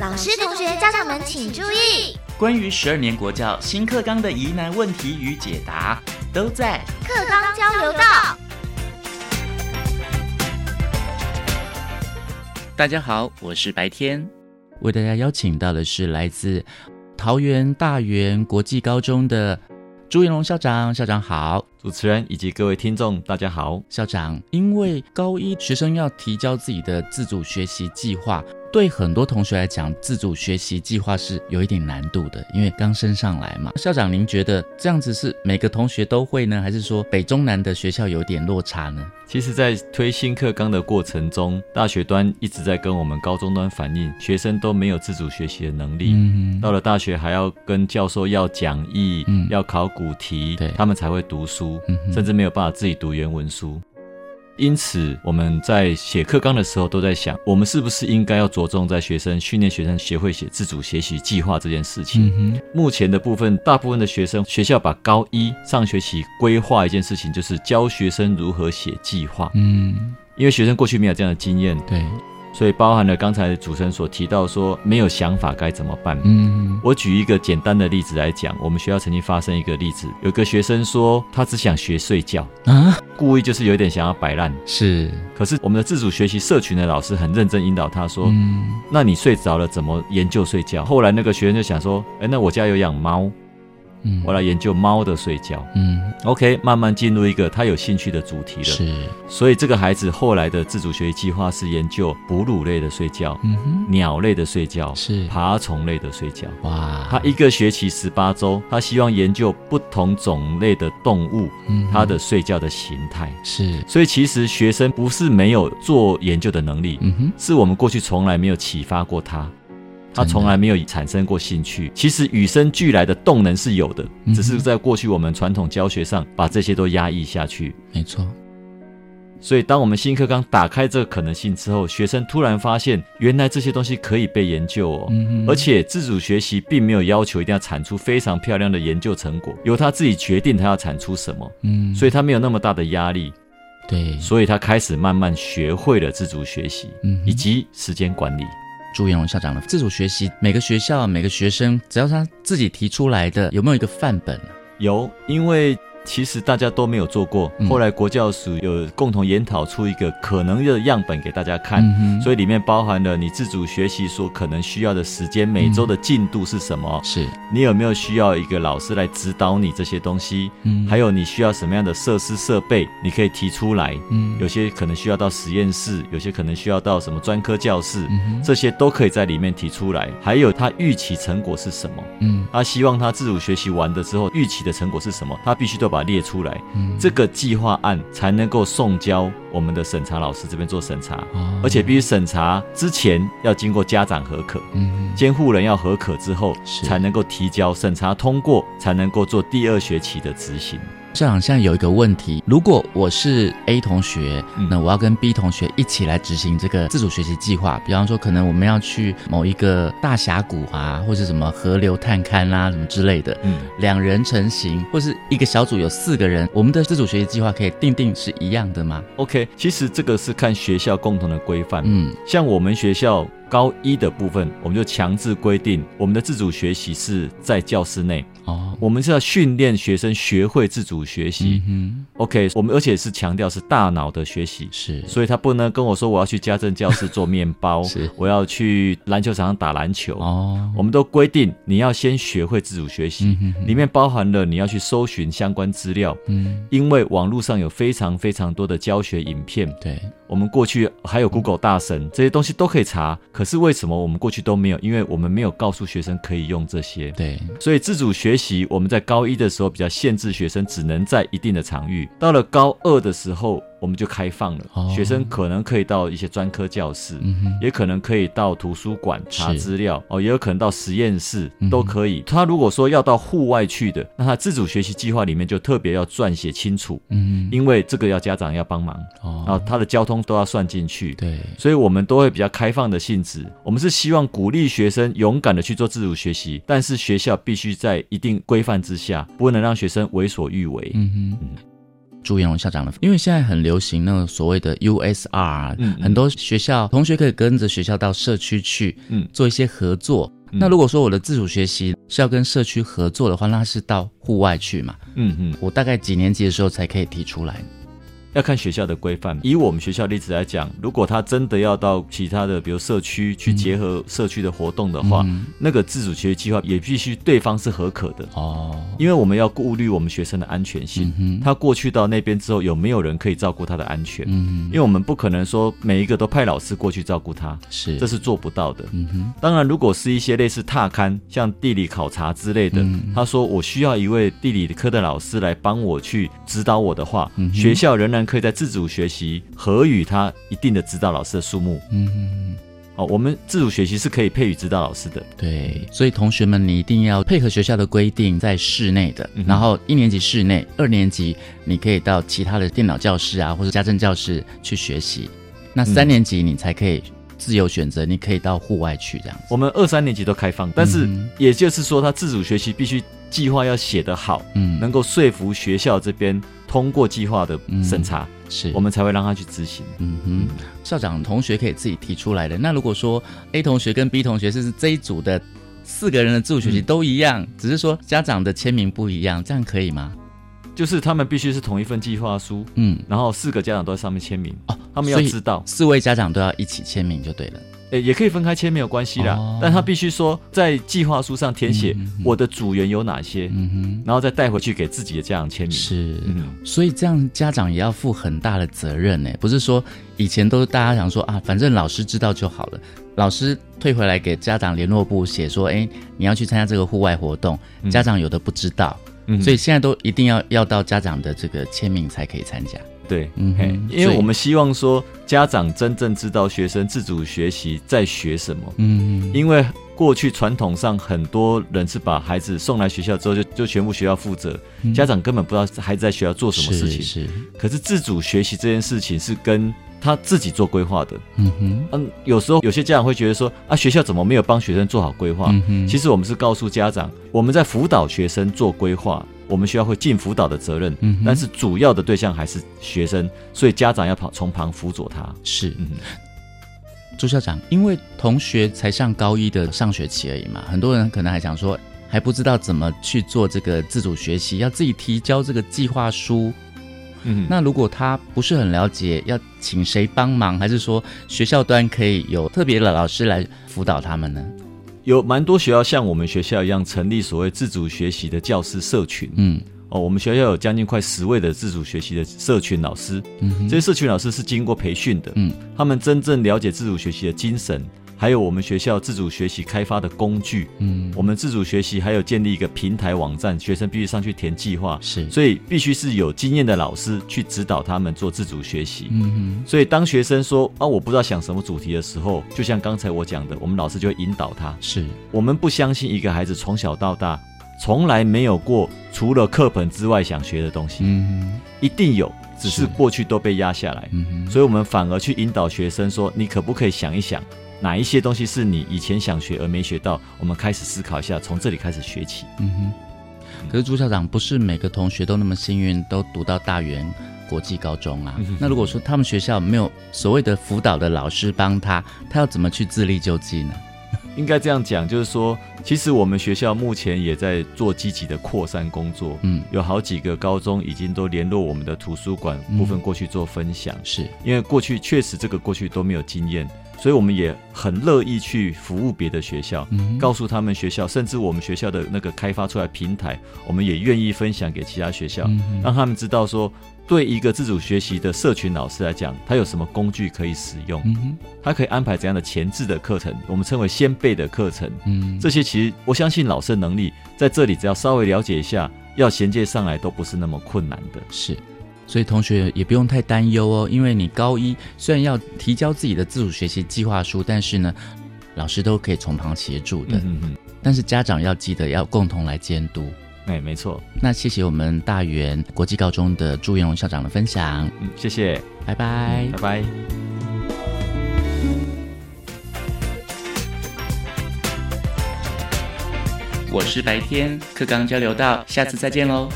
老师、同学、家长们请注意，关于十二年国教新课纲的疑难问题与解答，都在课纲交流道。大家好，我是白天，为大家邀请到的是来自桃园大园国际高中的朱云龙校长，校长好。主持人以及各位听众，大家好。校长，因为高一学生要提交自己的自主学习计划，对很多同学来讲，自主学习计划是有一点难度的，因为刚升上来嘛。校长，您觉得这样子是每个同学都会呢，还是说北中南的学校有点落差呢？其实，在推新课纲的过程中，大学端一直在跟我们高中端反映，学生都没有自主学习的能力。嗯，到了大学还要跟教授要讲义，嗯，要考古题，他们才会读书。甚至没有办法自己读原文书，因此我们在写课纲的时候都在想，我们是不是应该要着重在学生训练学生学会写自主学习计划这件事情。目前的部分，大部分的学生学校把高一上学期规划一件事情，就是教学生如何写计划。嗯，因为学生过去没有这样的经验。对。所以包含了刚才主持人所提到说没有想法该怎么办？嗯，我举一个简单的例子来讲，我们学校曾经发生一个例子，有个学生说他只想学睡觉啊，故意就是有点想要摆烂。是，可是我们的自主学习社群的老师很认真引导他说，嗯，那你睡着了怎么研究睡觉？后来那个学生就想说，哎，那我家有养猫。我来研究猫的睡觉。嗯，OK，慢慢进入一个他有兴趣的主题了。是，所以这个孩子后来的自主学习计划是研究哺乳类的睡觉，嗯哼，鸟类的睡觉，是爬虫类的睡觉。哇，他一个学期十八周，他希望研究不同种类的动物，它的睡觉的形态。是，所以其实学生不是没有做研究的能力，嗯哼，是我们过去从来没有启发过他。他从来没有产生过兴趣。其实与生俱来的动能是有的，只是在过去我们传统教学上把这些都压抑下去。没错。所以当我们新课纲打开这个可能性之后，学生突然发现，原来这些东西可以被研究哦。嗯而且自主学习并没有要求一定要产出非常漂亮的研究成果，由他自己决定他要产出什么。嗯。所以他没有那么大的压力。对。所以他开始慢慢学会了自主学习，嗯，以及时间管理。朱元荣校长的自主学习，每个学校每个学生，只要他自己提出来的，有没有一个范本有，因为。其实大家都没有做过，后来国教署有共同研讨出一个可能的样本给大家看，所以里面包含了你自主学习所可能需要的时间，每周的进度是什么？是你有没有需要一个老师来指导你这些东西？嗯，还有你需要什么样的设施设备？你可以提出来。嗯，有些可能需要到实验室，有些可能需要到什么专科教室，这些都可以在里面提出来。还有他预期成果是什么？嗯，他希望他自主学习完的之后预期的成果是什么？他必须都。把列出来，这个计划案才能够送交我们的审查老师这边做审查，而且必须审查之前要经过家长核可，监护人要核可之后，才能够提交审查通过，才能够做第二学期的执行。校长，现在有一个问题，如果我是 A 同学，那我要跟 B 同学一起来执行这个自主学习计划。比方说，可能我们要去某一个大峡谷啊，或是什么河流探勘啦，什么之类的。嗯，两人成行，或是一个小组有四个人，我们的自主学习计划可以定定是一样的吗？OK，其实这个是看学校共同的规范。嗯，像我们学校。高一的部分，我们就强制规定，我们的自主学习是在教室内。哦，我们是要训练学生学会自主学习。嗯，OK，我们而且是强调是大脑的学习。是，所以他不能跟我说我要去家政教室做面包，是，我要去篮球场上打篮球。哦，我们都规定你要先学会自主学习，里面包含了你要去搜寻相关资料。嗯，因为网络上有非常非常多的教学影片。对。我们过去还有 Google 大神这些东西都可以查，可是为什么我们过去都没有？因为我们没有告诉学生可以用这些。对，所以自主学习我们在高一的时候比较限制学生，只能在一定的场域。到了高二的时候。我们就开放了，学生可能可以到一些专科教室，也可能可以到图书馆查资料，哦，也有可能到实验室，都可以。他如果说要到户外去的，那他自主学习计划里面就特别要撰写清楚，嗯，因为这个要家长要帮忙，哦，然后他的交通都要算进去，对，所以我们都会比较开放的性质。我们是希望鼓励学生勇敢的去做自主学习，但是学校必须在一定规范之下，不能让学生为所欲为。嗯哼。朱彦龙校长的，因为现在很流行那个所谓的 USR，嗯很多学校同学可以跟着学校到社区去，嗯做一些合作。嗯那如果说我的自主学习是要跟社区合作的话，那是到户外去嘛？嗯嗯，我大概几年级的时候才可以提出来？要看学校的规范。以我们学校例子来讲，如果他真的要到其他的，比如社区去结合社区的活动的话，嗯。那个自主学习计划也必须对方是合可的，哦，因为我们要顾虑我们学生的安全性。嗯，他过去到那边之后，有没有人可以照顾他的安全？嗯因为我们不可能说每一个都派老师过去照顾他，是，这是做不到的。嗯哼，当然，如果是一些类似踏勘，像地理考察之类的，嗯。他说我需要一位地理科的老师来帮我去指导我的话，嗯学校仍然可以在自主学习和与他一定的指导老师的数目。嗯哼。哦，我们自主学习是可以配与指导老师的。对，所以同学们，你一定要配合学校的规定，在室内的，嗯然后一年级室内，二年级你可以到其他的电脑教室啊，或者家政教室去学习。那三嗯年级你才可以自由选择，你可以到户外去这样子。我们二三年级都开放，但是嗯也就是说，他自主学习必须计划要写得好，嗯，能够说服学校这边通过计划的审查，是我们才会让他去执行。嗯哼，校长同学可以自己提出来的。那如果说 A 同学跟 B 同学是这一组的四个人的自主学习嗯都一样，只是说家长的签名不一样，这样可以吗？就是他们必须是同一份计划书，嗯，然后四个家长都在上面签名，哦，他们要知道。四位家长都要一起签名就对了。诶，也可以分开签没有关系啦，哦。但他必须说在计划书上填写我的组员有哪些，嗯然后再带回去给自己的家长签，名。是，嗯，所以这样家长也要负很大的责任呢，不是说以前都是大家想说啊，反正老师知道就好了，老师退回来给家长联络部写说，哎，你要去参加这个户外活动，嗯。家长有的不知道，嗯。所以现在都一定要要到家长的这个签名才可以参加。对，嗯哼因为我们希望说家长真正知道学生自主学习在学什么，嗯，因为过去传统上很多人是把孩子送来学校之后就就全部学校负责，家长根本不知道孩子在学校做什么事情。是可是自主学习这件事情是跟他自己做规划的。嗯哼，嗯，有时候有些家长会觉得说啊，学校怎么没有帮学生做好规划？嗯哼，其实我们是告诉家长，我们在辅导学生做规划，我们学校会尽辅导的责任，嗯但是主要的对象还是学生，所以家长要跑从旁辅佐他。是嗯，朱校长，因为同学才上高一的上学期而已嘛，很多人可能还想说还不知道怎么去做这个自主学习，要自己提交这个计划书。嗯，那如果他不是很了解，要请谁帮忙，还是说学校端可以有特别的老师来辅导他们呢？有蛮多学校像我们学校一样成立所谓自主学习的教师社群。嗯哦，我们学校有将近快十位的自主学习的社群老师，嗯这些社群老师是经过培训的，嗯他们真正了解自主学习的精神，还有我们学校自主学习开发的工具。嗯，我们自主学习还有建立一个平台网站，学生必须上去填计划，是，所以必须是有经验的老师去指导他们做自主学习。嗯所以当学生说啊我不知道想什么主题的时候，就像刚才我讲的，我们老师就会引导他，。是，我们不相信一个孩子从小到大从来没有过除了课本之外想学的东西，嗯哼一定有，只是是过去都被压下来。嗯哼，所以我们反而去引导学生说，你可不可以想一想，哪一些东西是你以前想学而没学到？我们开始思考一下，从这里开始学起。嗯哼。可是朱校长，不是每个同学都那么幸运，都读到大园国际高中啊。那如果说他们学校没有所谓的辅导的老师帮他，他要怎么去自力救济呢？应该这样讲，就是说，其实我们学校目前也在做积极的扩散工作。嗯，有好几个高中已经都联络我们的图书馆部分过去做分享，是，因为过去确实这个过去都没有经验，所以我们也很乐意去服务别的学校，嗯告诉他们学校，甚至我们学校的那个开发出来平台，我们也愿意分享给其他学校，嗯让他们知道说，对一个自主学习的社群老师来讲，他有什么工具可以使用，嗯哼，他可以安排怎样的前置的课程，我们称为先备的课程。嗯，这些其实我相信老师的能力在这里，只要稍微了解一下，要衔接上来都不是那么困难的。是，所以同学也不用太担忧哦，因为你高一虽然要提交自己的自主学习计划书，但是呢，老师都可以从旁协助的。嗯嗯但是家长要记得要共同来监督。嗯，哎，没错，那谢谢我们大元国际高中的朱元荣校长的分享，嗯，谢谢，拜拜。拜拜。我是白天课纲交流到，下次再见喽。